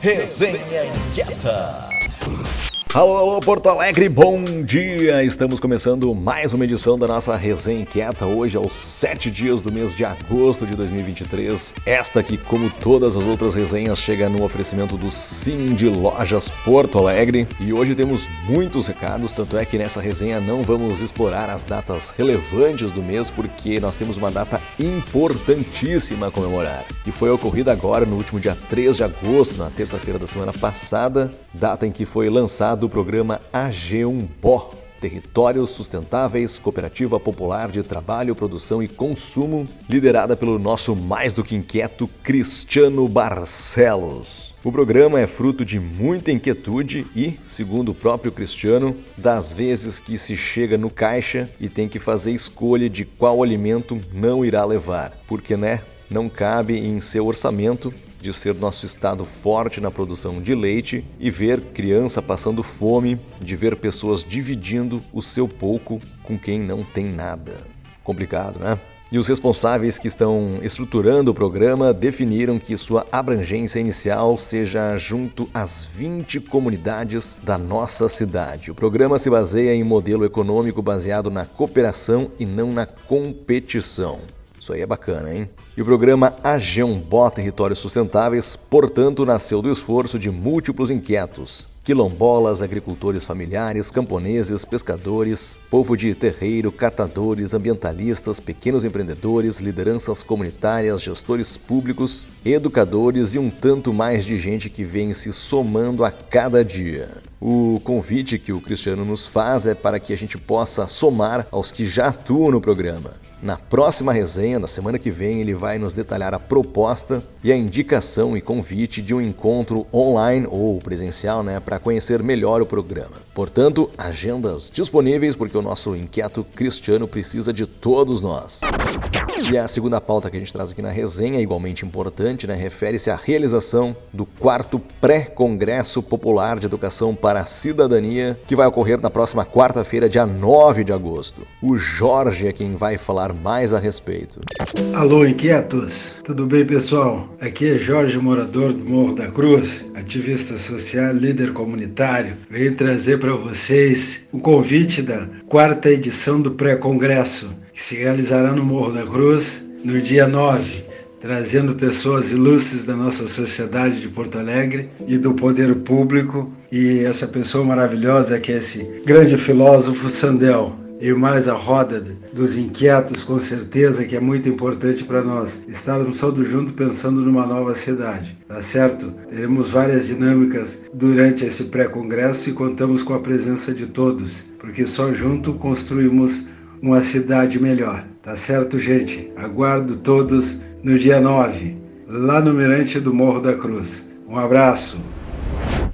Resenha Inquieta. Alô, alô, Porto Alegre, bom dia! Estamos começando mais uma edição da nossa Resenha Inquieta, hoje aos sete dias do mês de agosto de 2023. Esta aqui, como todas as outras resenhas, chega no oferecimento do Sim de Lojas Porto Alegre. E hoje temos muitos recados, tanto é que nessa resenha não vamos explorar as datas relevantes do mês, porque nós temos uma data importantíssima a comemorar, que foi ocorrida agora no último dia 3 de agosto, na terça-feira da semana passada, data em que foi lançado do programa AG1PO, Territórios Sustentáveis, Cooperativa Popular de Trabalho, Produção e Consumo, liderada pelo nosso mais do que inquieto Cristiano Barcelos. O programa é fruto de muita inquietude e, segundo o próprio Cristiano, das vezes que se chega no caixa e tem que fazer escolha de qual alimento não irá levar, porque, né, não cabe em seu orçamento de ser nosso estado forte na produção de leite e ver criança passando fome, de ver pessoas dividindo o seu pouco com quem não tem nada. Complicado, né? E os responsáveis que estão estruturando o programa definiram que sua abrangência inicial seja junto às 20 comunidades da nossa cidade. O programa se baseia em modelo econômico baseado na cooperação e não na competição. Isso aí é bacana, hein? E o programa Ageombó Territórios Sustentáveis, portanto, nasceu do esforço de múltiplos inquietos. Quilombolas, agricultores familiares, camponeses, pescadores, povo de terreiro, catadores, ambientalistas, pequenos empreendedores, lideranças comunitárias, gestores públicos, educadores e um tanto mais de gente que vem se somando a cada dia. O convite que o Cristiano nos faz é para que a gente possa somar aos que já atuam no programa. Na próxima resenha, na semana que vem, ele vai nos detalhar a proposta e a indicação e convite de um encontro online ou presencial, né, para conhecer melhor o programa. Portanto, agendas disponíveis porque o nosso inquieto Cristiano precisa de todos nós. E a segunda pauta que a gente traz aqui na resenha, igualmente importante, né, refere-se à realização do quarto pré-congresso popular de educação para a cidadania, que vai ocorrer na próxima quarta-feira, dia 9 de agosto. O Jorge é quem vai falar mais a respeito. Alô, inquietos! Tudo bem, pessoal? Aqui é Jorge, morador do Morro da Cruz, ativista social, líder comunitário. Venho trazer para vocês o convite da quarta edição do pré-congresso que se realizará no Morro da Cruz no dia 9, trazendo pessoas ilustres da nossa sociedade de Porto Alegre e do poder público. E essa pessoa maravilhosa que é esse grande filósofo Sandel, e mais a roda dos inquietos, com certeza que é muito importante para nós estarmos todos juntos pensando numa nova cidade, tá certo? Teremos várias dinâmicas durante esse pré-congresso e contamos com a presença de todos, porque só junto construímos uma cidade melhor. Tá certo, gente? Aguardo todos no dia 9, lá no Mirante do Morro da Cruz. Um abraço.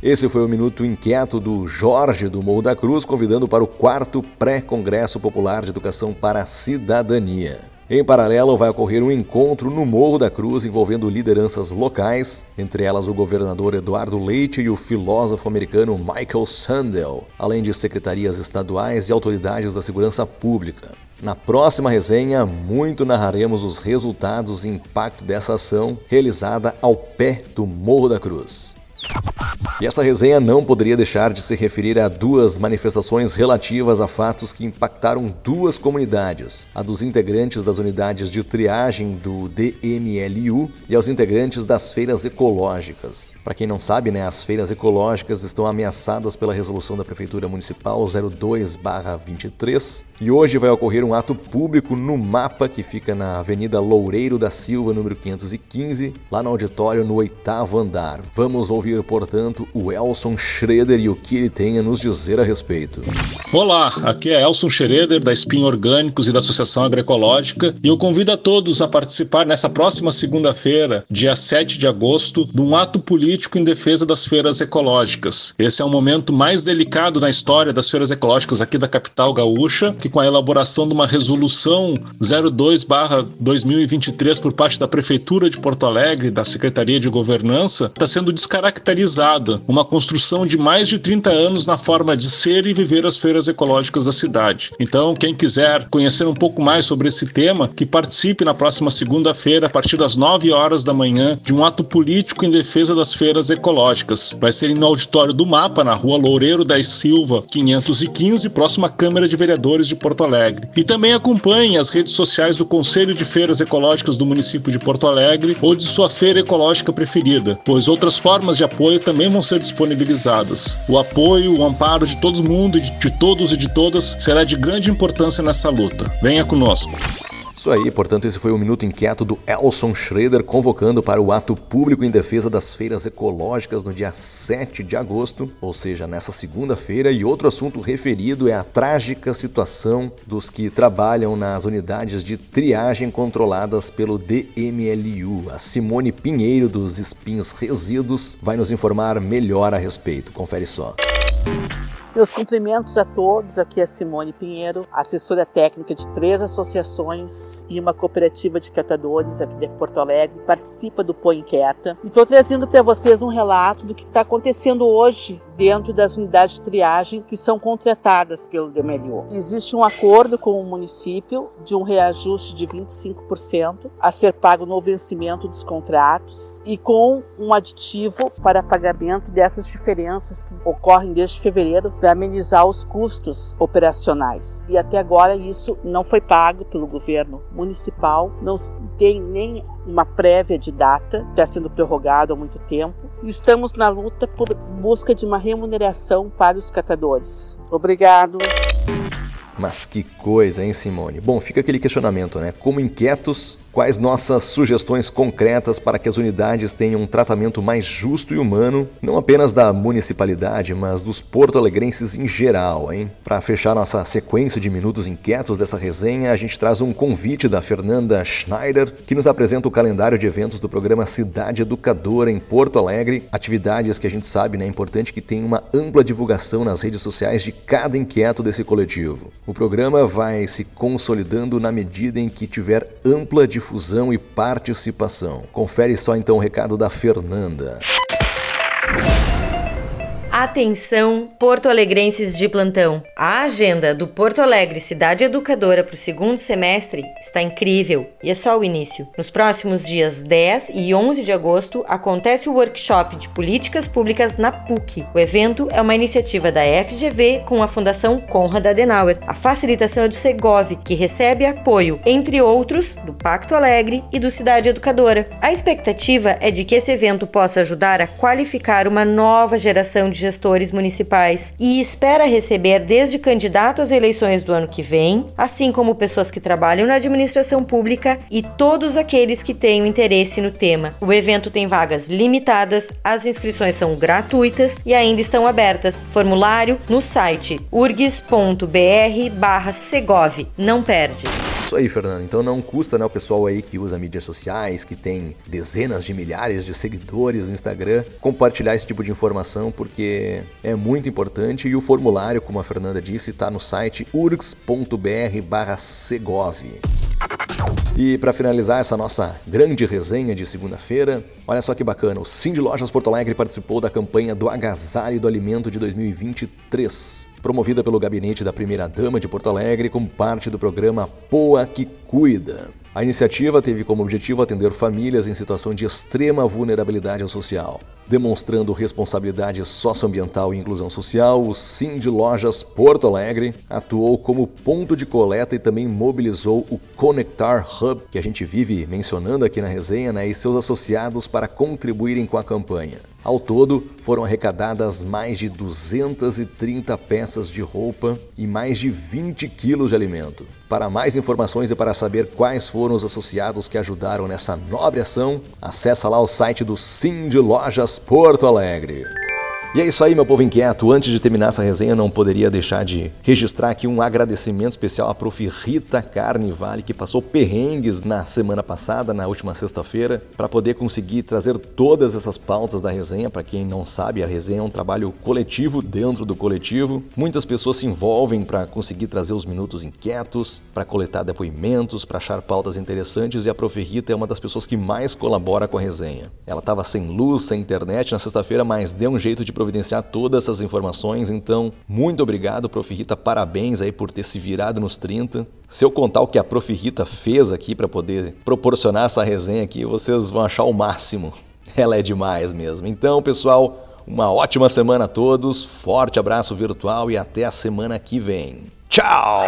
Esse foi o Minuto Inquieto do Jorge do Morro da Cruz, convidando para o quarto pré-Congresso Popular de Educação para a Cidadania. Em paralelo, vai ocorrer um encontro no Morro da Cruz envolvendo lideranças locais, entre elas o governador Eduardo Leite e o filósofo americano Michael Sandel, além de secretarias estaduais e autoridades da segurança pública. Na próxima resenha, muito narraremos os resultados e impacto dessa ação realizada ao pé do Morro da Cruz. E essa resenha não poderia deixar de se referir a duas manifestações relativas a fatos que impactaram duas comunidades: a dos integrantes das unidades de triagem do DMLU e aos integrantes das feiras ecológicas. Para quem não sabe, né, as feiras ecológicas estão ameaçadas pela resolução da Prefeitura Municipal 02/23 e hoje vai ocorrer um ato público no mapa que fica na Avenida Loureiro da Silva, número 515, lá no auditório no oitavo andar. Vamos ouvir, portanto, o Elson Schroeder e o que ele tem a nos dizer a respeito. Olá, aqui é Elson Schroeder da Espinho Orgânicos e da Associação Agroecológica e eu convido a todos a participar nessa próxima segunda-feira, dia 7 de agosto, de um ato político em defesa das feiras ecológicas. Esse é o momento mais delicado na história das feiras ecológicas aqui da capital gaúcha, que com a elaboração de uma resolução 02/2023 por parte da Prefeitura de Porto Alegre, da Secretaria de Governança, está sendo descaracterizado Estrada, uma construção de mais de 30 anos na forma de ser e viver as feiras ecológicas da cidade. Então, quem quiser conhecer um pouco mais sobre esse tema, que participe na próxima segunda-feira, a partir das 9 horas da manhã, de um ato político em defesa das feiras ecológicas. Vai ser no auditório do Mapa, na rua Loureiro da Silva, 515, próxima à Câmara de Vereadores de Porto Alegre. E também acompanhe as redes sociais do Conselho de Feiras Ecológicas do município de Porto Alegre ou de sua feira ecológica preferida, pois outras formas de apoio também vão ser disponibilizadas. O apoio, o amparo de todo mundo, de todos e de todas, será de grande importância nessa luta. Venha conosco. Isso aí, portanto, esse foi o Minuto Inquieto do Elson Schroeder convocando para o ato público em defesa das feiras ecológicas no dia 7 de agosto, ou seja, nessa segunda-feira. E outro assunto referido é a trágica situação dos que trabalham nas unidades de triagem controladas pelo DMLU. A Simone Pinheiro dos Spins Resíduos vai nos informar melhor a respeito. Confere só. Meus cumprimentos a todos. Aqui é Simone Pinheiro, assessora técnica de três associações e uma cooperativa de catadores aqui de Porto Alegre. Participa do Põe Inquieta. E estou trazendo para vocês um relato do que está acontecendo hoje dentro das unidades de triagem que são contratadas pelo DMLO. Existe um acordo com o município de um reajuste de 25% a ser pago no vencimento dos contratos e com um aditivo para pagamento dessas diferenças que ocorrem desde fevereiro para amenizar os custos operacionais. E até agora isso não foi pago pelo governo municipal, não tem nem uma prévia de data, está sendo prorrogado há muito tempo. Estamos na luta por busca de uma remuneração para os catadores. Obrigado. Mas que coisa, hein, Simone? Bom, fica aquele questionamento, né? Como inquietos, quais nossas sugestões concretas para que as unidades tenham um tratamento mais justo e humano, não apenas da municipalidade, mas dos porto-alegrenses em geral, hein? Para fechar nossa sequência de minutos inquietos dessa resenha, a gente traz um convite da Fernanda Schneider, que nos apresenta o calendário de eventos do programa Cidade Educadora em Porto Alegre, atividades que a gente sabe, né, é importante que tenha uma ampla divulgação nas redes sociais de cada inquieto desse coletivo. O programa vai se consolidando na medida em que tiver ampla difusão e participação. Confere só então o recado da Fernanda. Atenção, porto-alegrenses de plantão. A agenda do Porto Alegre Cidade Educadora para o segundo semestre está incrível e é só o início. Nos próximos dias 10 e 11 de agosto acontece o workshop de políticas públicas na PUC. O evento é uma iniciativa da FGV com a Fundação Konrad Adenauer. A facilitação é do Segov, que recebe apoio, entre outros, do Pacto Alegre e do Cidade Educadora. A expectativa é de que esse evento possa ajudar a qualificar uma nova geração de gestores municipais e espera receber desde candidatos às eleições do ano que vem, assim como pessoas que trabalham na administração pública e todos aqueles que tenham interesse no tema. O evento tem vagas limitadas, as inscrições são gratuitas e ainda estão abertas. Formulário no site urgs.br/segov. Não perde. Isso aí, Fernando. Então não custa, né, o pessoal aí que usa mídias sociais, que tem dezenas de milhares de seguidores no Instagram, compartilhar esse tipo de informação, porque é muito importante e o formulário, como a Fernanda disse, está no site urgs.br/segov. E para finalizar essa nossa grande resenha de segunda-feira, olha só que bacana, o Cindy Lojas Porto Alegre participou da campanha do Agasalho do Alimento de 2023, promovida pelo gabinete da primeira-dama de Porto Alegre como parte do programa Poa que Cuida. A iniciativa teve como objetivo atender famílias em situação de extrema vulnerabilidade social. Demonstrando responsabilidade socioambiental e inclusão social, o Sim de Lojas Porto Alegre atuou como ponto de coleta e também mobilizou o Conectar Hub, que a gente vive mencionando aqui na resenha, né, e seus associados para contribuírem com a campanha. Ao todo, foram arrecadadas mais de 230 peças de roupa e mais de 20 quilos de alimento. Para mais informações e para saber quais foram os associados que ajudaram nessa nobre ação, acessa lá o site do Sim de Lojas Porto Alegre. E é isso aí, meu povo inquieto. Antes de terminar essa resenha, não poderia deixar de registrar aqui um agradecimento especial à prof. Rita Carnivale, que passou perrengues na semana passada, na última sexta-feira, para poder conseguir trazer todas essas pautas da resenha. Para quem não sabe, a resenha é um trabalho coletivo dentro do coletivo. Muitas pessoas se envolvem para conseguir trazer os minutos inquietos, para coletar depoimentos, para achar pautas interessantes e a prof. Rita é uma das pessoas que mais colabora com a resenha. Ela estava sem luz, sem internet na sexta-feira, mas deu um jeito de providenciar todas essas informações. Então, muito obrigado, Prof. Rita. Parabéns aí por ter se virado nos 30. Se eu contar o que a Prof. Rita fez aqui para poder proporcionar essa resenha aqui, vocês vão achar o máximo. Ela é demais mesmo. Então, pessoal, uma ótima semana a todos. Forte abraço virtual e até a semana que vem. Tchau!